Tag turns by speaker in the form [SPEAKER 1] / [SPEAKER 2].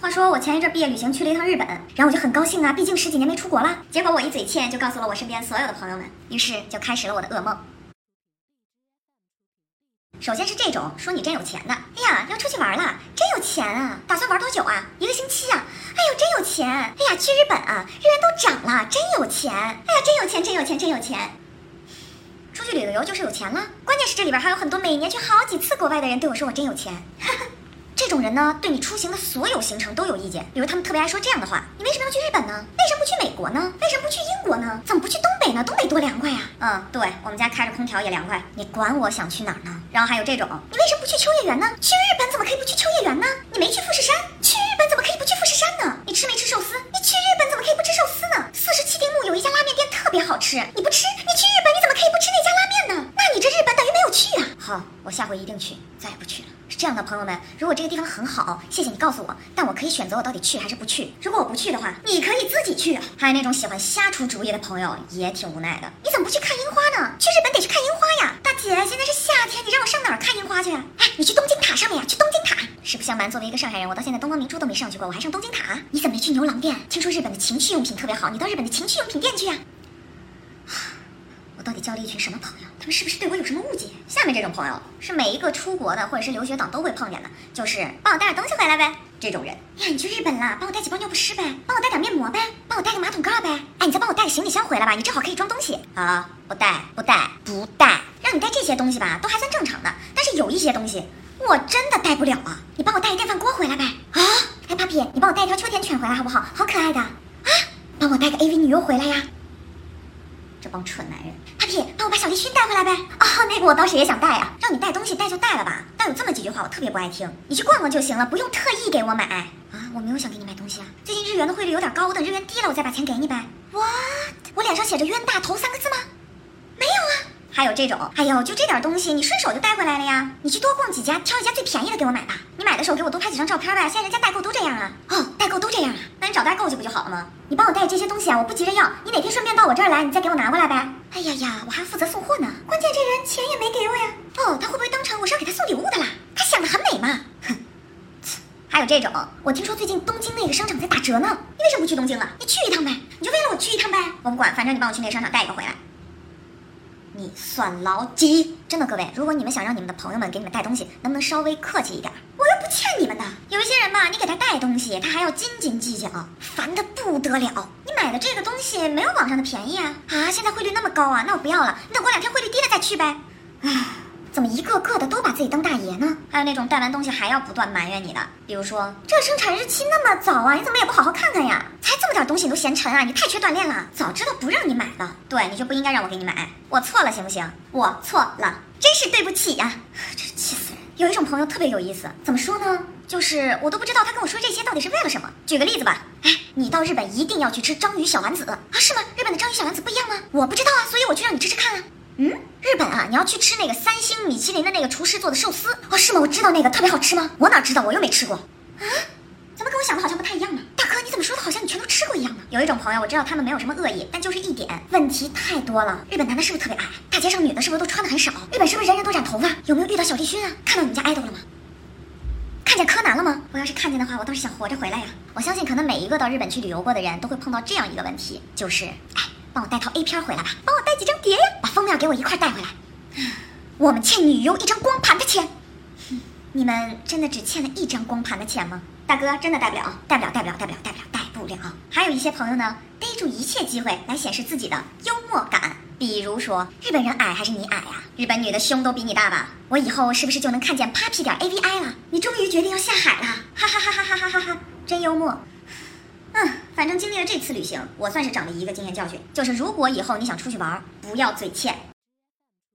[SPEAKER 1] 话说我前一阵毕业旅行去了一趟日本，然后我就很高兴啊，毕竟十几年没出国了。结果我一嘴欠就告诉了我身边所有的朋友们，于是就开始了我的噩梦。首先是这种说你真有钱的，哎呀，要出去玩了，真有钱啊！打算玩多久啊？一个星期啊？哎呦，真有钱！哎呀，去日本啊，日元都涨了，真有钱！哎呀，真有钱，真有钱，真有钱！出去旅个游就是有钱了，关键是这里边还有很多每年去好几次国外的人对我说我真有钱。哈哈这种人呢，对你出行的所有行程都有意见。比如他们特别爱说这样的话：你为什么要去日本呢？为什么不去美国呢？为什么不去英国呢？怎么不去东北呢？东北多凉快呀！嗯，对我们家开着空调也凉快。你管我想去哪儿呢？然后还有这种，你为什么不去秋叶原呢？去日本怎么可以不去秋叶原呢？你没去富士山，去日本怎么可以不去富士山呢？你吃没吃寿司？你去日本怎么可以不吃寿司呢？四十七丁目有一家拉面店特别好吃，你不吃，你去日本你怎么可以不吃那家拉面呢？那你这日本等于没有去啊！好，我下回一定去，再也不去了。这样的，朋友们，如果这个地方很好，谢谢你告诉我，但我可以选择我到底去还是不去。如果我不去的话，你可以自己去。还有那种喜欢瞎出主意的朋友，也挺无奈的。你怎么不去看樱花呢？去日本得去看樱花呀，大姐，现在是夏天，你让我上哪儿看樱花去啊？哎，你去东京塔上面呀，去东京塔。实不相瞒，作为一个上海人，我到现在东方明珠都没上去过，我还上东京塔。你怎么没去牛郎店？听说日本的情趣用品特别好，你到日本的情趣用品店去呀。我到底交了一群什么朋友？他们是不是对我有什么误解？下面这种朋友是每一个出国的或者是留学党都会碰见的，就是帮我带点东西回来呗。这种人呀，你去日本了，帮我带几包尿不湿呗，帮我带点面膜呗，帮我带个马桶盖呗。哎，你再帮我带个行李箱回来吧，你正好可以装东西。啊，不带，不带，不带。让你带这些东西吧，都还算正常的。但是有一些东西我真的带不了啊。你帮我带个电饭锅回来呗。啊，哎，Papi，你帮我带一条秋田犬回来好不好？好可爱的。啊，帮我带个 AV 女优回来呀。这帮蠢男人，Papi，帮我把小立勋带回来呗。哦，那个我倒是也想带呀。让你带东西带就带了吧，但有这么几句话我特别不爱听。你去逛逛就行了，不用特意给我买。啊，我没有想给你买东西啊。最近日元的汇率有点高，等日元低了我再把钱给你呗。What？我脸上写着冤大头三个字吗？还有这种，哎呦，就这点东西，你顺手就带回来了呀。你去多逛几家，挑一家最便宜的给我买吧。你买的时候给我多拍几张照片呗。现在人家代购都这样啊。哦，代购都这样啊。那你找代购去不就好了吗？你帮我带这些东西啊，我不急着要。你哪天顺便到我这儿来，你再给我拿过来呗。哎呀呀，我还负责送货呢。关键这人钱也没给我呀。哦，他会不会当成我是要给他送礼物的啦？他想的很美嘛。哼。还有这种，我听说最近东京那个商场在打折呢。你为什么不去东京了？你去一趟呗。你就为了我去一趟呗。我不管，反正你帮我去那个商场带一个回来。你算老几？真的，各位，如果你们想让你们的朋友们给你们带东西，能不能稍微客气一点？我又不欠你们的。有一些人吧，你给他带东西，他还要斤斤计较，烦的不得了。你买的这个东西没有网上的便宜啊！啊，现在汇率那么高啊，那我不要了，你等过两天汇率低了再去呗。唉，怎么一个个的都把自己当大爷呢？还有那种带完东西还要不断埋怨你的，比如说这生产日期那么早啊，你怎么也不好好看看呀？才这么点东西你都嫌沉啊？你太缺锻炼了。早知道不让你买了，对，你就不应该让我给你买。我错了，行不行？我错了，真是对不起呀！真是气死人。有一种朋友特别有意思，怎么说呢？就是我都不知道他跟我说这些到底是为了什么。举个例子吧，哎，你到日本一定要去吃章鱼小丸子啊？是吗？日本的章鱼小丸子不一样吗？我不知道啊，所以我去让你吃吃看啊。嗯，日本啊，你要去吃那个三星米其林的那个厨师做的寿司哦？是吗？我知道那个特别好吃吗？我哪知道，我又没吃过。啊？怎么跟我想的好像不太一样呢？大哥，你怎么说的好像你全都吃过一样呢？有一种朋友，我知道他们没有什么恶意，但就是一点问题太多了。日本男的是不是特别矮？大街上女的是不是都穿的很少？日本是不是人人都染头发？有没有遇到小栗旬啊？看到你们家爱豆了吗？看见柯南了吗？我要是看见的话，我倒是想活着回来呀。我相信，可能每一个到日本去旅游过的人都会碰到这样一个问题，就是，哎，帮我带套 A 片回来吧，帮我带几张碟呀，把封面给我一块带回来。我们欠女优一张光盘的钱。你们真的只欠了一张光盘的钱吗？大哥，真的带不了，带不了，带不了，带不了，带不了，带不了。还有一些朋友呢，逮住一切机会来显示自己的幽默感，比如说日本人矮还是你矮呀？日本女的胸都比你大吧？我以后是不是就能看见 Papi 点 A V I 了？你终于决定要下海了，哈哈哈哈哈哈哈哈！真幽默。嗯，反正经历了这次旅行，我算是长了一个经验教训，就是如果以后你想出去玩，不要嘴欠。